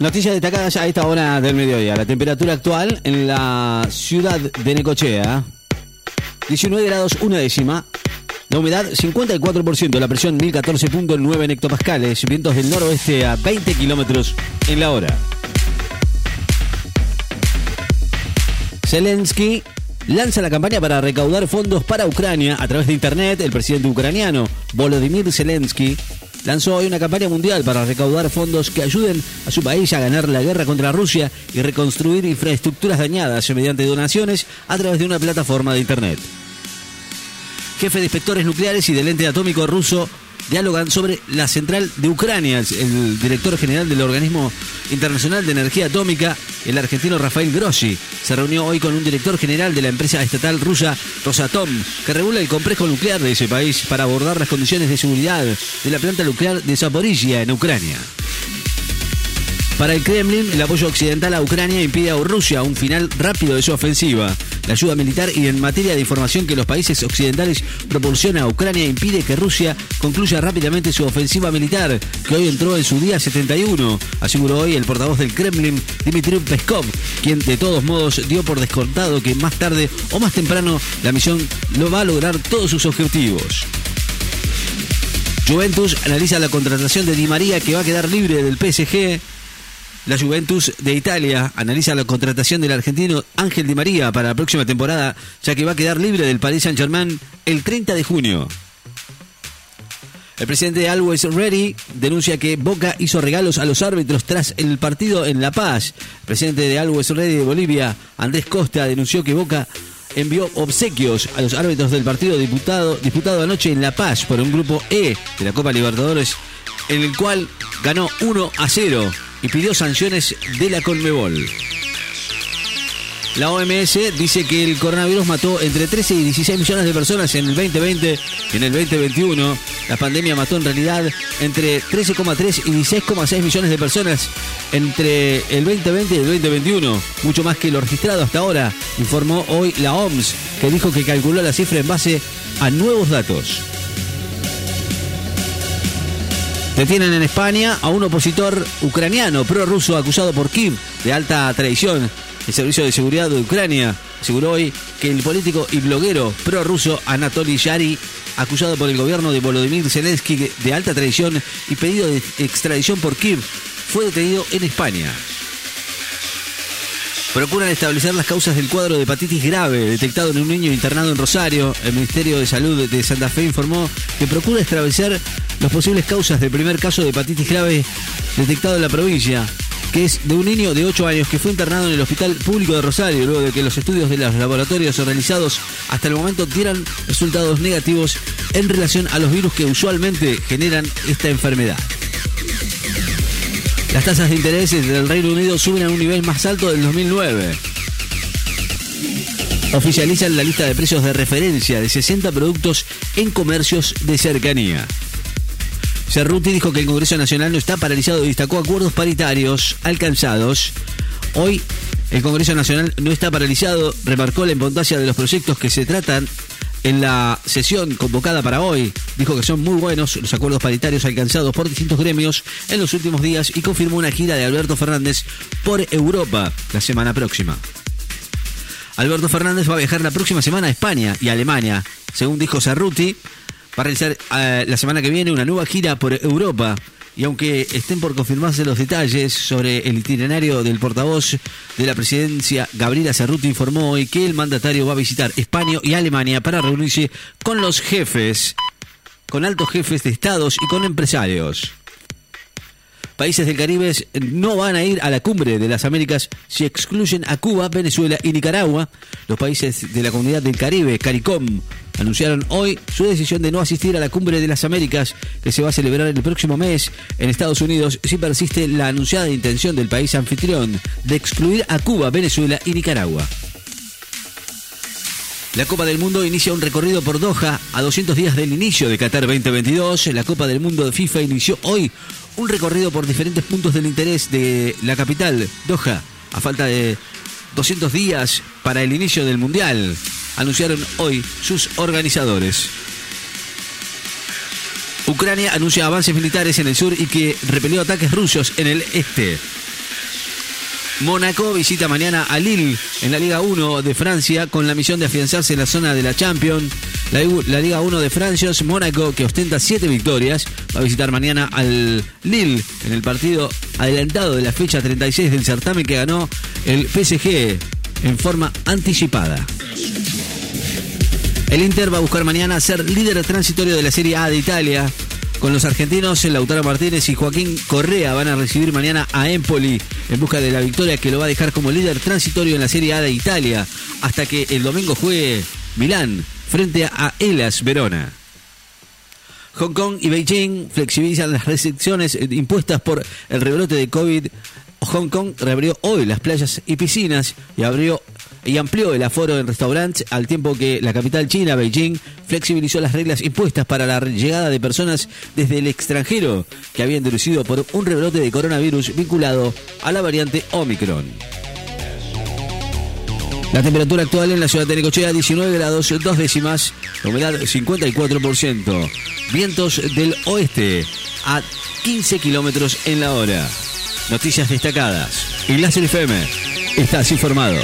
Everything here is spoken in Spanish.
Noticias destacadas a esta hora del mediodía. La temperatura actual en la ciudad de Necochea, 19 grados una décima. La humedad 54%, la presión 1014.9 hectopascales, vientos del noroeste a 20 kilómetros en la hora. Zelensky lanza la campaña para recaudar fondos para Ucrania a través de Internet. El presidente ucraniano Volodymyr Zelensky lanzó hoy una campaña mundial para recaudar fondos que ayuden a su país a ganar la guerra contra Rusia y reconstruir infraestructuras dañadas mediante donaciones a través de una plataforma de Internet. Jefe de inspectores nucleares y del ente atómico ruso dialogan sobre la central de Ucrania. El director general del Organismo Internacional de Energía Atómica, el argentino Rafael Grossi, se reunió hoy con un director general de la empresa estatal rusa Rosatom, que regula el complejo nuclear de ese país para abordar las condiciones de seguridad de la planta nuclear de Zaporizhia en Ucrania. Para el Kremlin, el apoyo occidental a Ucrania impide a Rusia un final rápido de su ofensiva. La ayuda militar y en materia de información que los países occidentales proporcionan a Ucrania impide que Rusia concluya rápidamente su ofensiva militar, que hoy entró en su día 71, aseguró hoy el portavoz del Kremlin, Dmitry Peskov, quien de todos modos dio por descontado que más tarde o más temprano la misión lo va a lograr todos sus objetivos. Juventus analiza la contratación de Di María que va a quedar libre del PSG. La Juventus de Italia analiza la contratación del argentino Ángel Di María para la próxima temporada, ya que va a quedar libre del Paris Saint-Germain el 30 de junio. El presidente de Always Ready denuncia que Boca hizo regalos a los árbitros tras el partido en La Paz. El presidente de Always Ready de Bolivia, Andrés Costa, denunció que Boca envió obsequios a los árbitros del partido disputado, disputado anoche en La Paz por un grupo E de la Copa Libertadores, en el cual ganó 1 a 0 y pidió sanciones de la Conmebol. La OMS dice que el coronavirus mató entre 13 y 16 millones de personas en el 2020 y en el 2021. La pandemia mató en realidad entre 13,3 y 16,6 millones de personas entre el 2020 y el 2021, mucho más que lo registrado hasta ahora, informó hoy la OMS, que dijo que calculó la cifra en base a nuevos datos. Detienen en España a un opositor ucraniano prorruso acusado por Kiev de alta traición. El Servicio de Seguridad de Ucrania aseguró hoy que el político y bloguero prorruso Anatoly Yari, acusado por el gobierno de Volodymyr Zelensky de alta traición y pedido de extradición por Kiev, fue detenido en España. Procuran establecer las causas del cuadro de hepatitis grave detectado en un niño internado en Rosario. El Ministerio de Salud de Santa Fe informó que procura establecer las posibles causas del primer caso de hepatitis grave detectado en la provincia, que es de un niño de 8 años que fue internado en el Hospital Público de Rosario luego de que los estudios de los laboratorios realizados hasta el momento dieran resultados negativos en relación a los virus que usualmente generan esta enfermedad. Las tasas de interés del Reino Unido suben a un nivel más alto del 2009. Oficializan la lista de precios de referencia de 60 productos en comercios de cercanía. Cerruti dijo que el Congreso Nacional no está paralizado y destacó acuerdos paritarios alcanzados. Hoy el Congreso Nacional no está paralizado, remarcó la importancia de los proyectos que se tratan en la sesión convocada para hoy. Dijo que son muy buenos los acuerdos paritarios alcanzados por distintos gremios en los últimos días y confirmó una gira de Alberto Fernández por Europa la semana próxima. Alberto Fernández va a viajar la próxima semana a España y Alemania. Según dijo Cerruti, va a realizar eh, la semana que viene una nueva gira por Europa. Y aunque estén por confirmarse los detalles sobre el itinerario del portavoz de la presidencia, Gabriela Cerruti informó hoy que el mandatario va a visitar España y Alemania para reunirse con los jefes, con altos jefes de estados y con empresarios. Países del Caribe no van a ir a la cumbre de las Américas si excluyen a Cuba, Venezuela y Nicaragua. Los países de la comunidad del Caribe, CARICOM, anunciaron hoy su decisión de no asistir a la cumbre de las Américas que se va a celebrar el próximo mes en Estados Unidos si persiste la anunciada intención del país anfitrión de excluir a Cuba, Venezuela y Nicaragua. La Copa del Mundo inicia un recorrido por Doha a 200 días del inicio de Qatar 2022. La Copa del Mundo de FIFA inició hoy un recorrido por diferentes puntos del interés de la capital, Doha, a falta de 200 días para el inicio del Mundial, anunciaron hoy sus organizadores. Ucrania anuncia avances militares en el sur y que repelió ataques rusos en el este. Mónaco visita mañana a Lille en la Liga 1 de Francia con la misión de afianzarse en la zona de la Champions. La, Liga 1 de Francia, Mónaco, que ostenta siete victorias, va a visitar mañana al Lille en el partido adelantado de la fecha 36 del certamen que ganó el PSG en forma anticipada. El Inter va a buscar mañana ser líder transitorio de la Serie A de Italia. Con los argentinos, Lautaro Martínez y Joaquín Correa van a recibir mañana a Empoli en busca de la victoria que lo va a dejar como líder transitorio en la Serie A de Italia hasta que el domingo juegue Milán frente a Elas Verona. Hong Kong y Beijing flexibilizan las restricciones impuestas por el rebrote de COVID. Hong Kong reabrió hoy las playas y piscinas y abrió y amplió el aforo en restaurantes al tiempo que la capital china, Beijing, flexibilizó las reglas impuestas para la llegada de personas desde el extranjero que habían deducido por un rebrote de coronavirus vinculado a la variante Omicron. La temperatura actual en la ciudad de Necochea 19 grados dos décimas, humedad 54%, vientos del oeste a 15 kilómetros en la hora. Noticias destacadas. Ignacio FM, estás informado.